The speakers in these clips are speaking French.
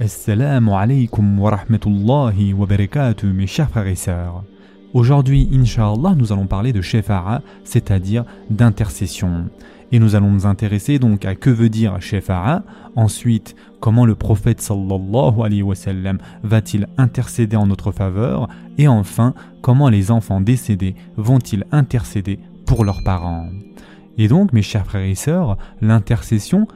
Assalamu alaikum wa rahmatullahi wa barakatuh mes chers frères et sœurs. Aujourd'hui, Inch'Allah, nous allons parler de Shefa'a, c'est-à-dire d'intercession. Et nous allons nous intéresser donc à que veut dire Shefa'a, ensuite comment le prophète sallallahu alayhi wa sallam va-t-il intercéder en notre faveur, et enfin comment les enfants décédés vont-ils intercéder pour leurs parents? Et donc, mes chers frères et sœurs, l'intercession,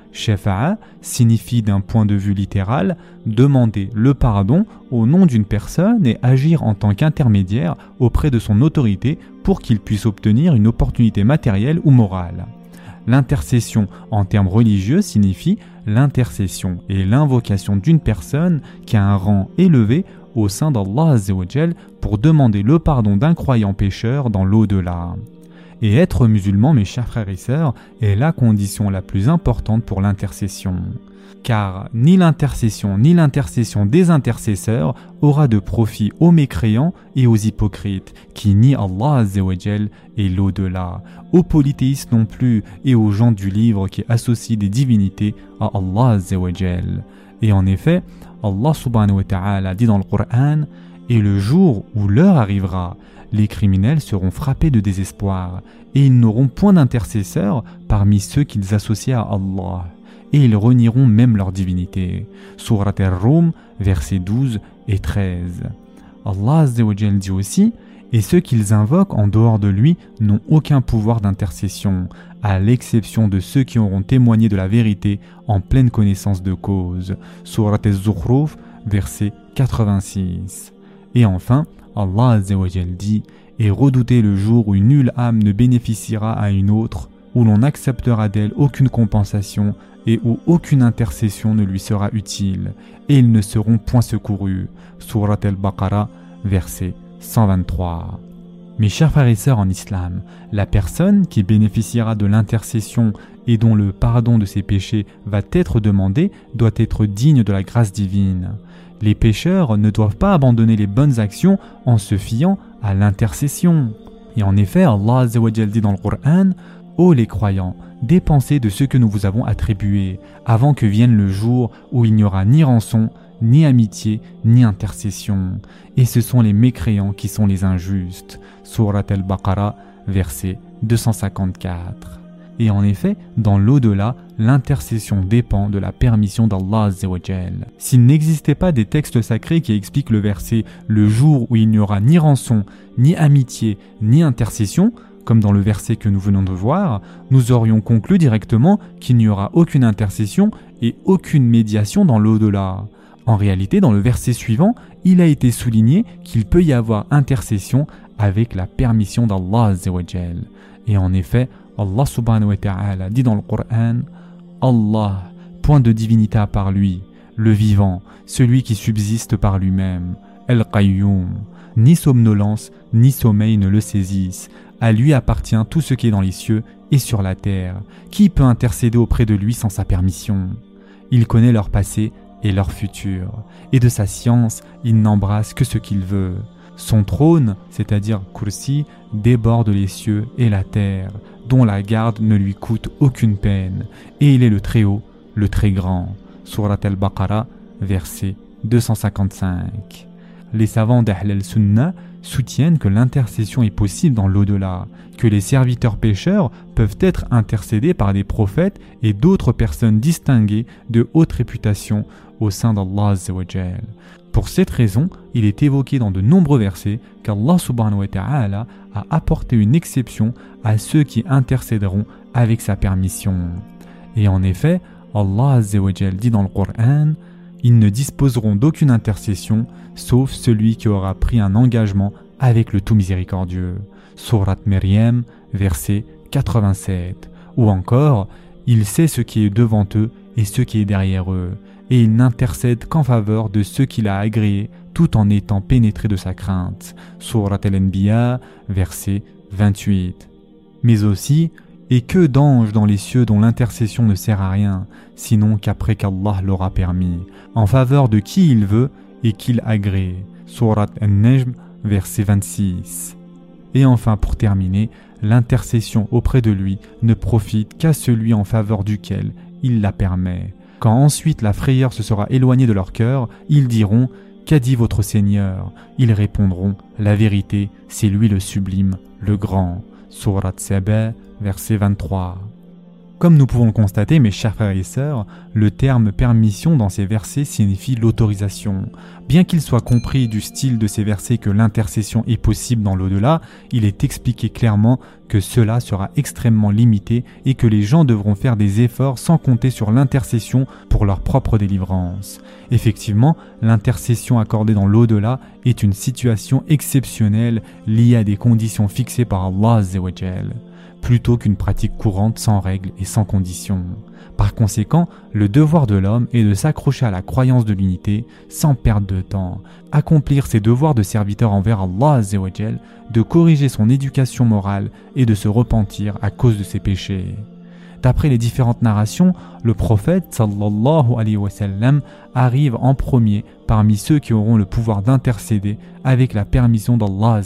signifie d'un point de vue littéral demander le pardon au nom d'une personne et agir en tant qu'intermédiaire auprès de son autorité pour qu'il puisse obtenir une opportunité matérielle ou morale. L'intercession en termes religieux signifie l'intercession et l'invocation d'une personne qui a un rang élevé au sein d'Allah pour demander le pardon d'un croyant pécheur dans l'au-delà. Et être musulman, mes chers frères et sœurs, est la condition la plus importante pour l'intercession. Car ni l'intercession ni l'intercession des intercesseurs aura de profit aux mécréants et aux hypocrites qui nient Allah et l'au-delà, aux polythéistes non plus et aux gens du livre qui associent des divinités à Allah Et en effet, Allah subhanahu wa ta'ala dit dans le Coran Et le jour où l'heure arrivera, les criminels seront frappés de désespoir, et ils n'auront point d'intercesseurs parmi ceux qu'ils associent à Allah, et ils renieront même leur divinité. Surat al-Rum, versets 12 et 13. Allah dit aussi et ceux qu'ils invoquent en dehors de lui n'ont aucun pouvoir d'intercession, à l'exception de ceux qui auront témoigné de la vérité en pleine connaissance de cause. Surat al-Zukhruf, verset 86. Et enfin, Allah dit Et redoutez le jour où nulle âme ne bénéficiera à une autre, où l'on n'acceptera d'elle aucune compensation et où aucune intercession ne lui sera utile, et ils ne seront point secourus. Surat al-Baqarah, verset 123. Mes chers frères et sœurs en islam, la personne qui bénéficiera de l'intercession et dont le pardon de ses péchés va être demandé doit être digne de la grâce divine. Les pécheurs ne doivent pas abandonner les bonnes actions en se fiant à l'intercession. Et en effet, Allah dit dans le Coran Ô les croyants, dépensez de ce que nous vous avons attribué, avant que vienne le jour où il n'y aura ni rançon, ni amitié, ni intercession. Et ce sont les mécréants qui sont les injustes. Surat al-Baqarah, verset 254. Et en effet, dans l'au-delà, l'intercession dépend de la permission d'Allah. S'il n'existait pas des textes sacrés qui expliquent le verset le jour où il n'y aura ni rançon, ni amitié, ni intercession, comme dans le verset que nous venons de voir, nous aurions conclu directement qu'il n'y aura aucune intercession et aucune médiation dans l'au-delà. En réalité, dans le verset suivant, il a été souligné qu'il peut y avoir intercession avec la permission d'Allah. Et en effet, Allah subhanahu wa ta'ala dit dans le Coran Allah, point de divinité à part lui, le vivant, celui qui subsiste par lui-même, El Qayyum. Ni somnolence, ni sommeil ne le saisissent. À lui appartient tout ce qui est dans les cieux et sur la terre. Qui peut intercéder auprès de lui sans sa permission? Il connaît leur passé et leur futur, et de sa science, il n'embrasse que ce qu'il veut. Son trône, c'est-à-dire Kursi, déborde les cieux et la terre, dont la garde ne lui coûte aucune peine, et il est le très haut, le très grand. Surat al-Baqarah, verset 255. Les savants d'Ahl al-Sunnah soutiennent que l'intercession est possible dans l'au-delà, que les serviteurs pécheurs peuvent être intercédés par des prophètes et d'autres personnes distinguées de haute réputation au sein d'Allah. Pour cette raison, il est évoqué dans de nombreux versets qu'Allah subhanahu wa ta'ala a apporté une exception à ceux qui intercéderont avec sa permission. Et en effet, Allah dit dans le Coran Ils ne disposeront d'aucune intercession sauf celui qui aura pris un engagement avec le tout miséricordieux. Surat Maryam, verset 87. Ou encore, il sait ce qui est devant eux et ce qui est derrière eux et il n'intercède qu'en faveur de ceux qu'il a agréés tout en étant pénétré de sa crainte. Surat al-Anbiya, verset 28. Mais aussi, et que d'anges dans les cieux dont l'intercession ne sert à rien, sinon qu'après qu'Allah l'aura permis, en faveur de qui il veut et qu'il agrée. Surat al-Najm, verset 26. Et enfin, pour terminer, l'intercession auprès de lui ne profite qu'à celui en faveur duquel il la permet. Quand ensuite la frayeur se sera éloignée de leur cœur, ils diront Qu'a dit votre Seigneur? Ils répondront La vérité, c'est lui le sublime, le grand. Surat Saba, verset 23. Comme nous pouvons le constater, mes chers frères et sœurs, le terme permission dans ces versets signifie l'autorisation. Bien qu'il soit compris du style de ces versets que l'intercession est possible dans l'au-delà, il est expliqué clairement que cela sera extrêmement limité et que les gens devront faire des efforts sans compter sur l'intercession pour leur propre délivrance. Effectivement, l'intercession accordée dans l'au-delà est une situation exceptionnelle liée à des conditions fixées par Allah plutôt qu'une pratique courante sans règles et sans conditions. Par conséquent, le devoir de l'homme est de s'accrocher à la croyance de l'unité sans perdre de temps, accomplir ses devoirs de serviteur envers Allah de corriger son éducation morale et de se repentir à cause de ses péchés. D'après les différentes narrations, le prophète sallallahu arrive en premier parmi ceux qui auront le pouvoir d'intercéder avec la permission d'Allah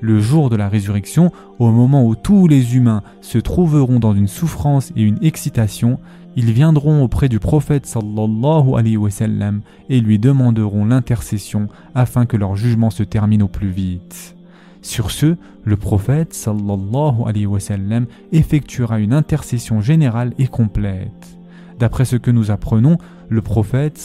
le jour de la résurrection, au moment où tous les humains se trouveront dans une souffrance et une excitation, ils viendront auprès du prophète sallallahu alayhi wa sallam et lui demanderont l'intercession afin que leur jugement se termine au plus vite. Sur ce, le prophète sallallahu alayhi wa sallam effectuera une intercession générale et complète. D'après ce que nous apprenons, le prophète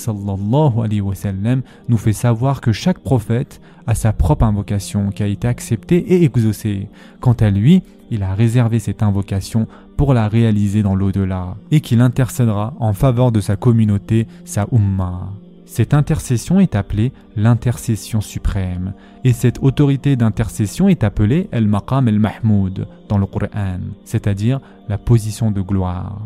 nous fait savoir que chaque prophète a sa propre invocation qui a été acceptée et exaucée. Quant à lui, il a réservé cette invocation pour la réaliser dans l'au-delà et qu'il intercédera en faveur de sa communauté, sa umma. Cette intercession est appelée l'intercession suprême et cette autorité d'intercession est appelée el-maqam el-mahmoud dans le Coran, c'est-à-dire la position de gloire.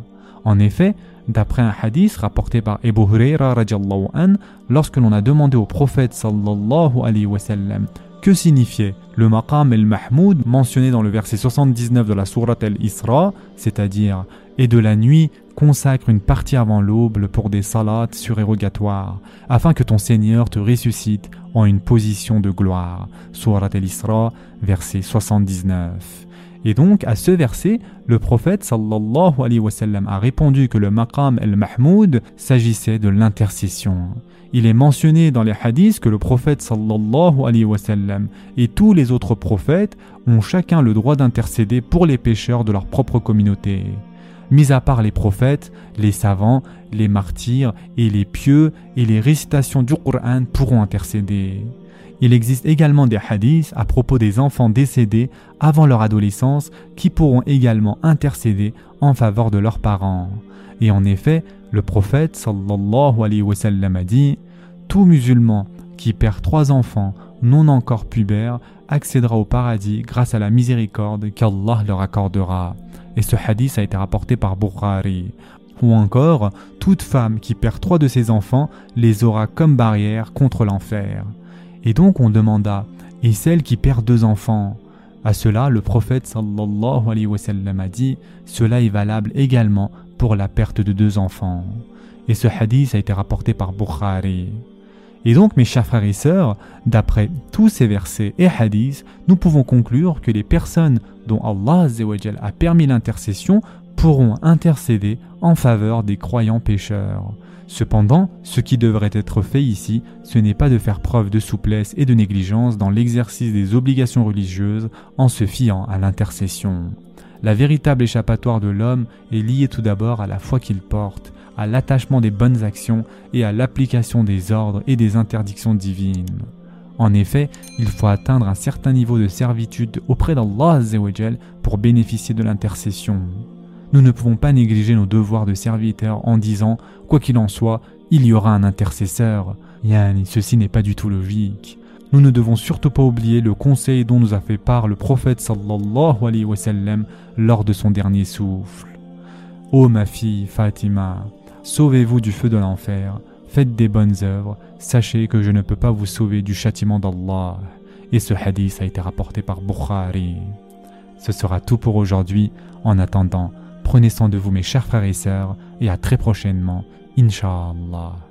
En effet, D'après un hadith rapporté par Ebu Huraira an, lorsque l'on a demandé au prophète sallallahu alayhi wa sallam que signifiait le maqam el-mahmoud mentionné dans le verset 79 de la sourate el-Isra, c'est-à-dire et de la nuit consacre une partie avant l'aube pour des salats surérogatoires, afin que ton Seigneur te ressuscite en une position de gloire. Surat el-Isra, verset 79. Et donc, à ce verset, le prophète sallallahu alayhi wa sallam a répondu que le maqam el-mahmoud s'agissait de l'intercession. Il est mentionné dans les hadiths que le prophète sallallahu alayhi wa sallam et tous les autres prophètes ont chacun le droit d'intercéder pour les pécheurs de leur propre communauté. Mis à part les prophètes, les savants, les martyrs et les pieux et les récitations du Coran pourront intercéder. Il existe également des hadiths à propos des enfants décédés avant leur adolescence qui pourront également intercéder en faveur de leurs parents. Et en effet, le prophète sallallahu alayhi wa sallam a dit Tout musulman qui perd trois enfants non encore pubères accédera au paradis grâce à la miséricorde qu'Allah leur accordera. Et ce hadith a été rapporté par Bukhari. Ou encore, toute femme qui perd trois de ses enfants les aura comme barrière contre l'enfer. Et donc on demanda Et celle qui perd deux enfants? À cela, le prophète sallallahu alayhi wa sallam a dit Cela est valable également pour la perte de deux enfants. Et ce hadith a été rapporté par Bukhari. Et donc, mes chers frères et sœurs, d'après tous ces versets et hadiths, nous pouvons conclure que les personnes dont Allah a permis l'intercession pourront intercéder en faveur des croyants pécheurs. Cependant, ce qui devrait être fait ici, ce n'est pas de faire preuve de souplesse et de négligence dans l'exercice des obligations religieuses en se fiant à l'intercession. La véritable échappatoire de l'homme est liée tout d'abord à la foi qu'il porte, à l'attachement des bonnes actions et à l'application des ordres et des interdictions divines. En effet, il faut atteindre un certain niveau de servitude auprès d'Allah pour bénéficier de l'intercession. Nous ne pouvons pas négliger nos devoirs de serviteurs en disant, quoi qu'il en soit, il y aura un intercesseur. Yann, ceci n'est pas du tout logique. Nous ne devons surtout pas oublier le conseil dont nous a fait part le prophète sallallahu alayhi wa sallam lors de son dernier souffle. Ô ma fille Fatima, sauvez-vous du feu de l'enfer, faites des bonnes œuvres, sachez que je ne peux pas vous sauver du châtiment d'Allah. Et ce hadith a été rapporté par Bukhari. Ce sera tout pour aujourd'hui. En attendant, Prenez soin de vous mes chers frères et sœurs et à très prochainement, Inch'Allah.